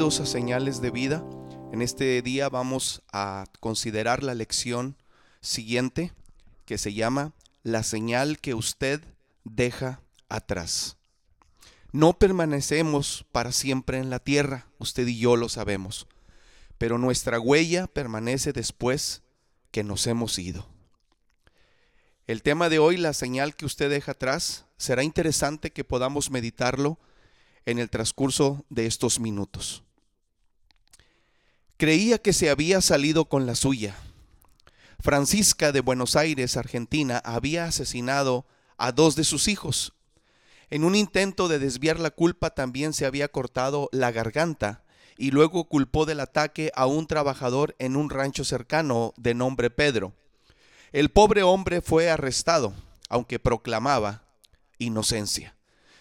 a Señales de Vida. En este día vamos a considerar la lección siguiente que se llama La señal que usted deja atrás. No permanecemos para siempre en la tierra, usted y yo lo sabemos, pero nuestra huella permanece después que nos hemos ido. El tema de hoy, la señal que usted deja atrás, será interesante que podamos meditarlo en el transcurso de estos minutos. Creía que se había salido con la suya. Francisca de Buenos Aires, Argentina, había asesinado a dos de sus hijos. En un intento de desviar la culpa también se había cortado la garganta y luego culpó del ataque a un trabajador en un rancho cercano de nombre Pedro. El pobre hombre fue arrestado, aunque proclamaba inocencia.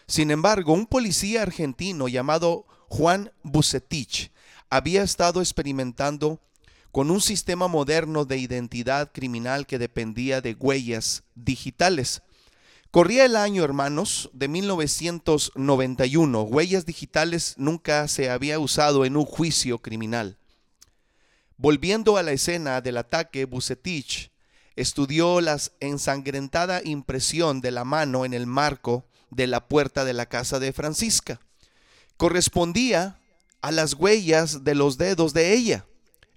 Sin embargo, un policía argentino llamado Juan Bucetich había estado experimentando con un sistema moderno de identidad criminal que dependía de huellas digitales. Corría el año, hermanos, de 1991. Huellas digitales nunca se había usado en un juicio criminal. Volviendo a la escena del ataque, Bucetich estudió la ensangrentada impresión de la mano en el marco de la puerta de la casa de Francisca. Correspondía a las huellas de los dedos de ella.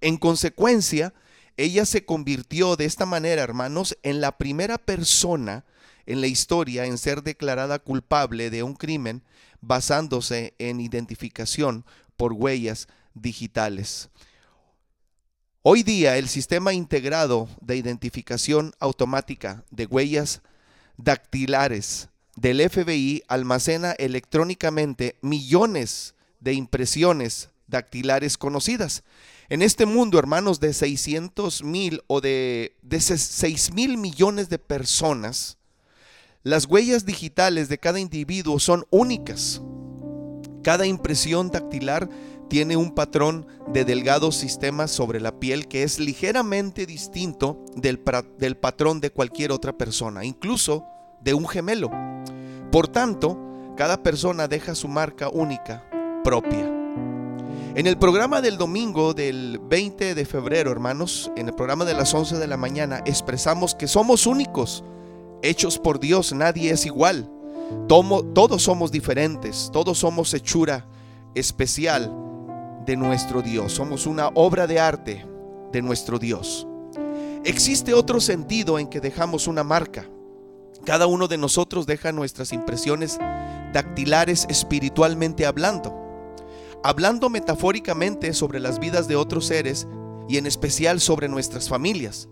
En consecuencia, ella se convirtió de esta manera, hermanos, en la primera persona en la historia en ser declarada culpable de un crimen basándose en identificación por huellas digitales. Hoy día el sistema integrado de identificación automática de huellas dactilares del FBI almacena electrónicamente millones de impresiones dactilares conocidas. En este mundo, hermanos, de 600 mil o de, de 6 mil millones de personas, las huellas digitales de cada individuo son únicas. Cada impresión dactilar tiene un patrón de delgados sistemas sobre la piel que es ligeramente distinto del, del patrón de cualquier otra persona, incluso de un gemelo. Por tanto, cada persona deja su marca única, propia. En el programa del domingo del 20 de febrero, hermanos, en el programa de las 11 de la mañana, expresamos que somos únicos, hechos por Dios, nadie es igual. todos somos diferentes, todos somos hechura especial de nuestro Dios, somos una obra de arte de nuestro Dios. Existe otro sentido en que dejamos una marca. Cada uno de nosotros deja nuestras impresiones dactilares espiritualmente hablando. Hablando metafóricamente sobre las vidas de otros seres y en especial sobre nuestras familias.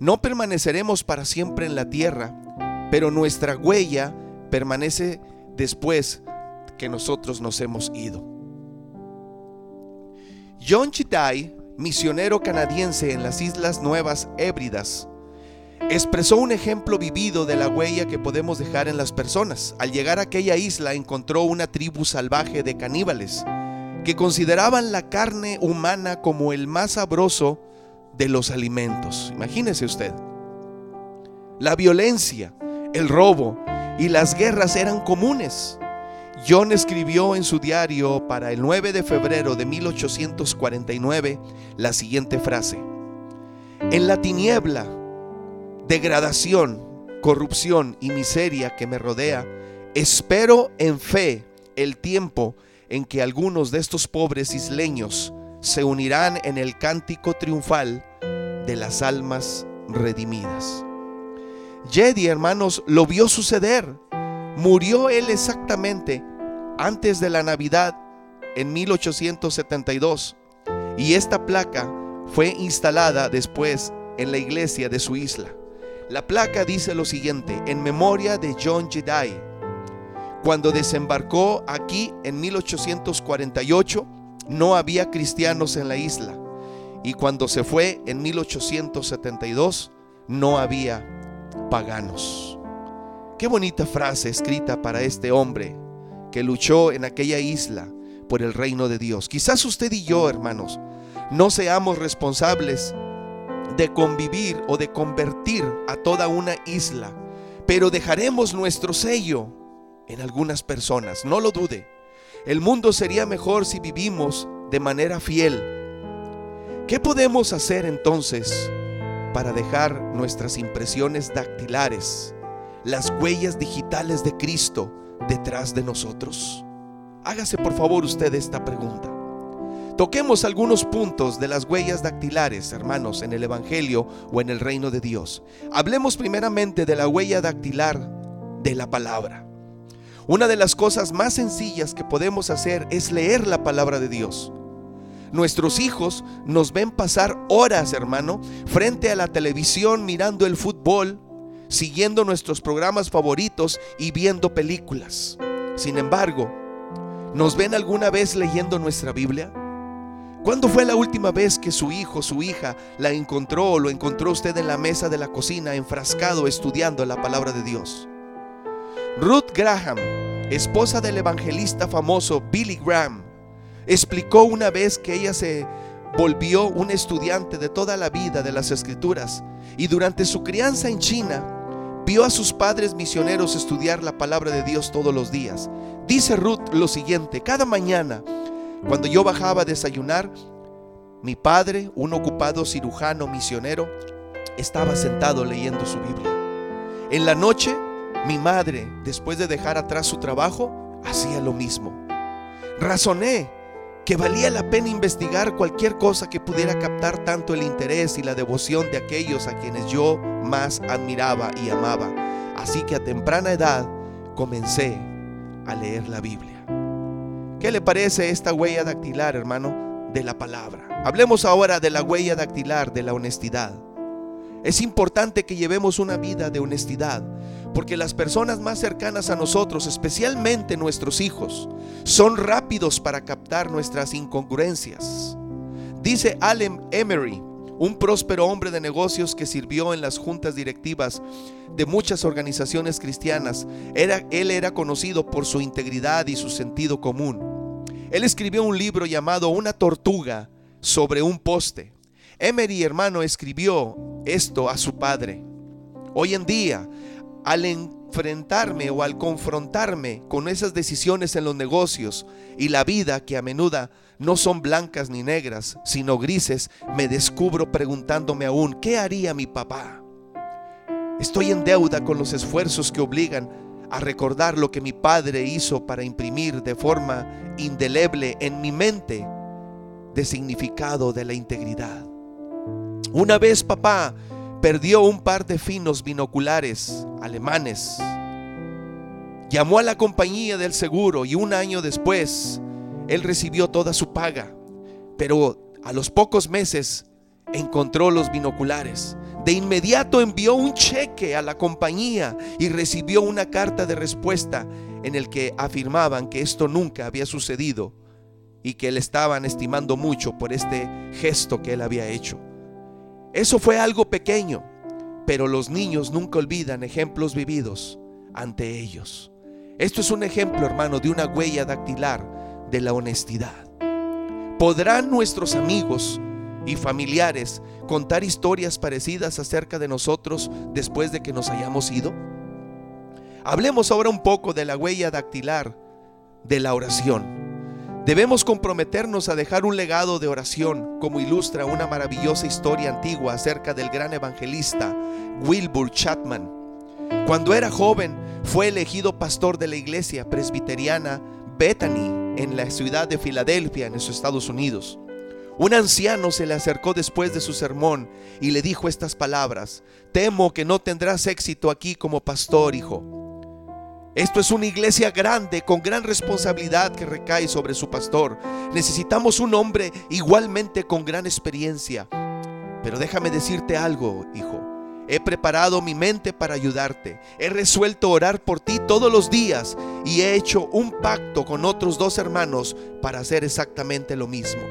No permaneceremos para siempre en la tierra, pero nuestra huella permanece después que nosotros nos hemos ido. John Chitai, misionero canadiense en las Islas Nuevas Hébridas, expresó un ejemplo vivido de la huella que podemos dejar en las personas. Al llegar a aquella isla encontró una tribu salvaje de caníbales que consideraban la carne humana como el más sabroso de los alimentos. Imagínese usted. La violencia, el robo y las guerras eran comunes. John escribió en su diario para el 9 de febrero de 1849 la siguiente frase. En la tiniebla degradación, corrupción y miseria que me rodea, espero en fe el tiempo en que algunos de estos pobres isleños se unirán en el cántico triunfal de las almas redimidas. Jedi, hermanos, lo vio suceder. Murió él exactamente antes de la Navidad en 1872 y esta placa fue instalada después en la iglesia de su isla. La placa dice lo siguiente, en memoria de John Jedi. Cuando desembarcó aquí en 1848, no había cristianos en la isla. Y cuando se fue en 1872, no había paganos. Qué bonita frase escrita para este hombre que luchó en aquella isla por el reino de Dios. Quizás usted y yo, hermanos, no seamos responsables de convivir o de convertir a toda una isla, pero dejaremos nuestro sello en algunas personas, no lo dude. El mundo sería mejor si vivimos de manera fiel. ¿Qué podemos hacer entonces para dejar nuestras impresiones dactilares, las huellas digitales de Cristo detrás de nosotros? Hágase por favor usted esta pregunta. Toquemos algunos puntos de las huellas dactilares, hermanos, en el Evangelio o en el reino de Dios. Hablemos primeramente de la huella dactilar de la palabra. Una de las cosas más sencillas que podemos hacer es leer la palabra de Dios. Nuestros hijos nos ven pasar horas, hermano, frente a la televisión mirando el fútbol, siguiendo nuestros programas favoritos y viendo películas. Sin embargo, ¿nos ven alguna vez leyendo nuestra Biblia? ¿Cuándo fue la última vez que su hijo, su hija, la encontró o lo encontró usted en la mesa de la cocina enfrascado estudiando la palabra de Dios? Ruth Graham, esposa del evangelista famoso Billy Graham, explicó una vez que ella se volvió un estudiante de toda la vida de las escrituras y durante su crianza en China vio a sus padres misioneros estudiar la palabra de Dios todos los días. Dice Ruth lo siguiente, cada mañana cuando yo bajaba a desayunar, mi padre, un ocupado cirujano misionero, estaba sentado leyendo su Biblia. En la noche, mi madre, después de dejar atrás su trabajo, hacía lo mismo. Razoné que valía la pena investigar cualquier cosa que pudiera captar tanto el interés y la devoción de aquellos a quienes yo más admiraba y amaba. Así que a temprana edad comencé a leer la Biblia. ¿Qué le parece esta huella dactilar, hermano, de la palabra? Hablemos ahora de la huella dactilar de la honestidad. Es importante que llevemos una vida de honestidad, porque las personas más cercanas a nosotros, especialmente nuestros hijos, son rápidos para captar nuestras incongruencias. Dice Allen Emery, un próspero hombre de negocios que sirvió en las juntas directivas de muchas organizaciones cristianas. Era, él era conocido por su integridad y su sentido común. Él escribió un libro llamado Una tortuga sobre un poste. Emery, hermano, escribió esto a su padre. Hoy en día, al enfrentarme o al confrontarme con esas decisiones en los negocios y la vida que a menudo no son blancas ni negras, sino grises, me descubro preguntándome aún, ¿qué haría mi papá? Estoy en deuda con los esfuerzos que obligan a recordar lo que mi padre hizo para imprimir de forma indeleble en mi mente de significado de la integridad. Una vez papá perdió un par de finos binoculares alemanes. Llamó a la compañía del seguro y un año después él recibió toda su paga, pero a los pocos meses encontró los binoculares. De inmediato envió un cheque a la compañía y recibió una carta de respuesta en el que afirmaban que esto nunca había sucedido y que le estaban estimando mucho por este gesto que él había hecho. Eso fue algo pequeño, pero los niños nunca olvidan ejemplos vividos ante ellos. Esto es un ejemplo, hermano, de una huella dactilar de la honestidad. ¿Podrán nuestros amigos y familiares contar historias parecidas acerca de nosotros después de que nos hayamos ido? Hablemos ahora un poco de la huella dactilar de la oración. Debemos comprometernos a dejar un legado de oración, como ilustra una maravillosa historia antigua acerca del gran evangelista Wilbur Chapman. Cuando era joven, fue elegido pastor de la iglesia presbiteriana Bethany en la ciudad de Filadelfia, en los Estados Unidos. Un anciano se le acercó después de su sermón y le dijo estas palabras, temo que no tendrás éxito aquí como pastor, hijo. Esto es una iglesia grande con gran responsabilidad que recae sobre su pastor. Necesitamos un hombre igualmente con gran experiencia. Pero déjame decirte algo, hijo. He preparado mi mente para ayudarte. He resuelto orar por ti todos los días y he hecho un pacto con otros dos hermanos para hacer exactamente lo mismo.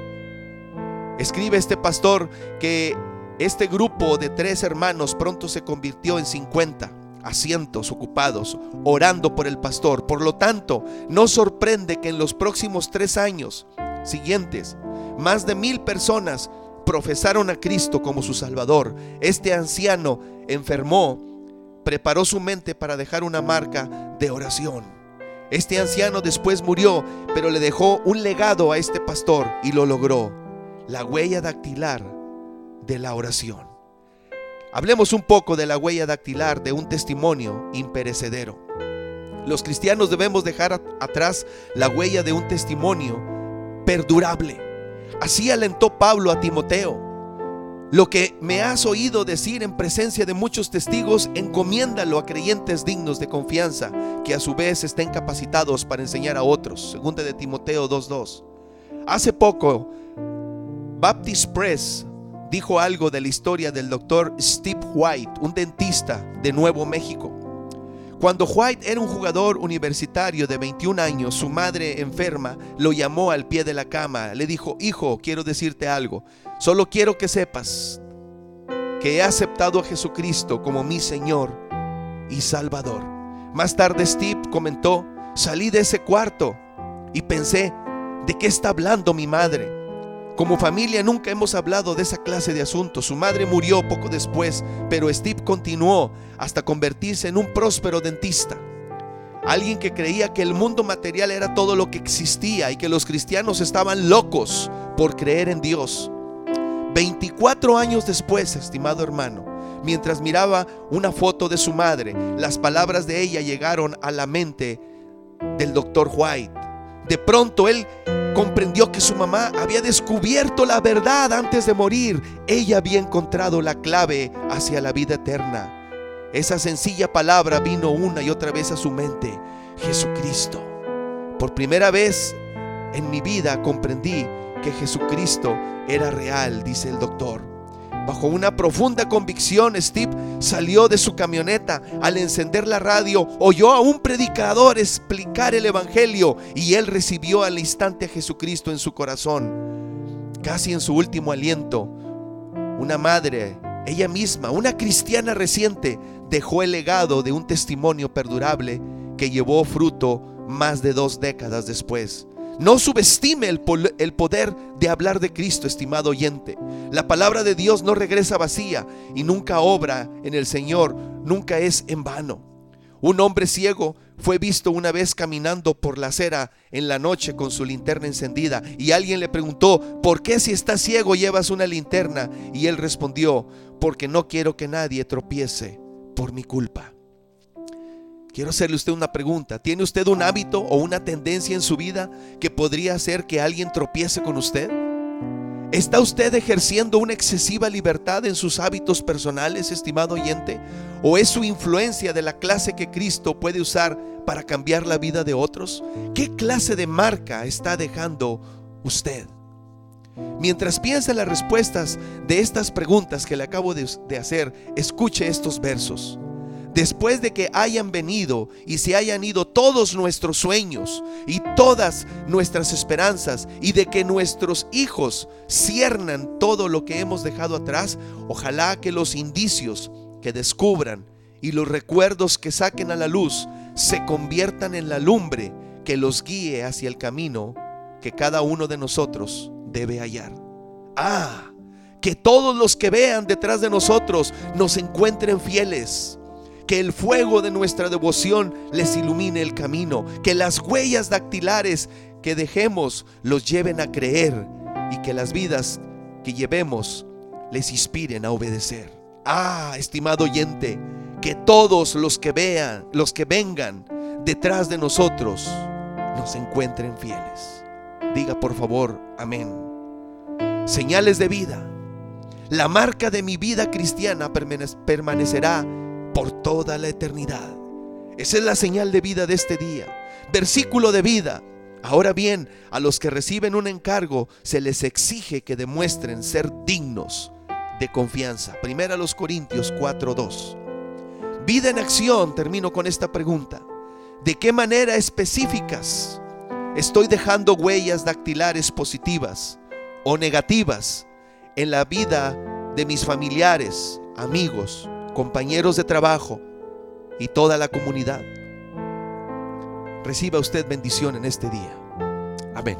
Escribe este pastor que este grupo de tres hermanos pronto se convirtió en 50 asientos ocupados orando por el pastor. Por lo tanto, no sorprende que en los próximos tres años siguientes, más de mil personas profesaron a Cristo como su Salvador. Este anciano enfermó, preparó su mente para dejar una marca de oración. Este anciano después murió, pero le dejó un legado a este pastor y lo logró. La huella dactilar de la oración. Hablemos un poco de la huella dactilar de un testimonio imperecedero. Los cristianos debemos dejar atrás la huella de un testimonio perdurable. Así alentó Pablo a Timoteo. Lo que me has oído decir en presencia de muchos testigos, encomiéndalo a creyentes dignos de confianza, que a su vez estén capacitados para enseñar a otros. Segunda de Timoteo 2.2. Hace poco, Baptist Press dijo algo de la historia del doctor Steve White, un dentista de Nuevo México. Cuando White era un jugador universitario de 21 años, su madre enferma lo llamó al pie de la cama. Le dijo, hijo, quiero decirte algo. Solo quiero que sepas que he aceptado a Jesucristo como mi Señor y Salvador. Más tarde Steve comentó, salí de ese cuarto y pensé, ¿de qué está hablando mi madre? Como familia nunca hemos hablado de esa clase de asuntos. Su madre murió poco después, pero Steve continuó hasta convertirse en un próspero dentista. Alguien que creía que el mundo material era todo lo que existía y que los cristianos estaban locos por creer en Dios. 24 años después, estimado hermano, mientras miraba una foto de su madre, las palabras de ella llegaron a la mente del doctor White. De pronto él comprendió que su mamá había descubierto la verdad antes de morir. Ella había encontrado la clave hacia la vida eterna. Esa sencilla palabra vino una y otra vez a su mente. Jesucristo. Por primera vez en mi vida comprendí que Jesucristo era real, dice el doctor. Bajo una profunda convicción, Steve salió de su camioneta. Al encender la radio, oyó a un predicador explicar el Evangelio y él recibió al instante a Jesucristo en su corazón. Casi en su último aliento, una madre, ella misma, una cristiana reciente, dejó el legado de un testimonio perdurable que llevó fruto más de dos décadas después. No subestime el, poder de hablar de Cristo, estimado oyente. La palabra de Dios no regresa vacía y nunca obra en el Señor, nunca es en vano. Un hombre ciego fue visto una vez caminando por la acera en la noche con su linterna encendida y alguien le preguntó, ¿por qué si estás ciego llevas una linterna? Y él respondió, porque no quiero que nadie tropiece por mi culpa. Quiero hacerle usted una pregunta. ¿Tiene usted un hábito o una tendencia en su vida que podría hacer que alguien tropiece con usted? ¿Está usted ejerciendo una excesiva libertad en sus hábitos personales, estimado oyente? ¿O es su influencia de la clase que Cristo puede usar para cambiar la vida de otros? ¿Qué clase de marca está dejando usted? Mientras piensa en las respuestas de estas preguntas que le acabo de, hacer, escuche estos versos después de que hayan venido y se hayan ido todos nuestros sueños y todas nuestras esperanzas y de que nuestros hijos ciernan todo lo que hemos dejado atrás, ojalá que los indicios que descubran y los recuerdos que saquen a la luz se conviertan en la lumbre que los guíe hacia el camino que cada uno de nosotros debe hallar. Ah, que todos los que vean detrás de nosotros nos encuentren fieles que el fuego de nuestra devoción les ilumine el camino, que las huellas dactilares que dejemos los lleven a creer y que las vidas que llevemos les inspiren a obedecer. Ah, estimado oyente, que todos los que vean, los que vengan detrás de nosotros, nos encuentren fieles. Diga por favor, amén. Señales de vida. La marca de mi vida cristiana permanecerá por toda la eternidad. Esa es la señal de vida de este día. Versículo de vida. Ahora bien, a los que reciben un encargo se les exige que demuestren ser dignos de confianza. Primera a los Corintios 4:2. Vida en acción, termino con esta pregunta. ¿De qué manera específicas estoy dejando huellas dactilares positivas o negativas en la vida de mis familiares, amigos compañeros de trabajo y toda la comunidad. Reciba usted bendición en este día. Amén.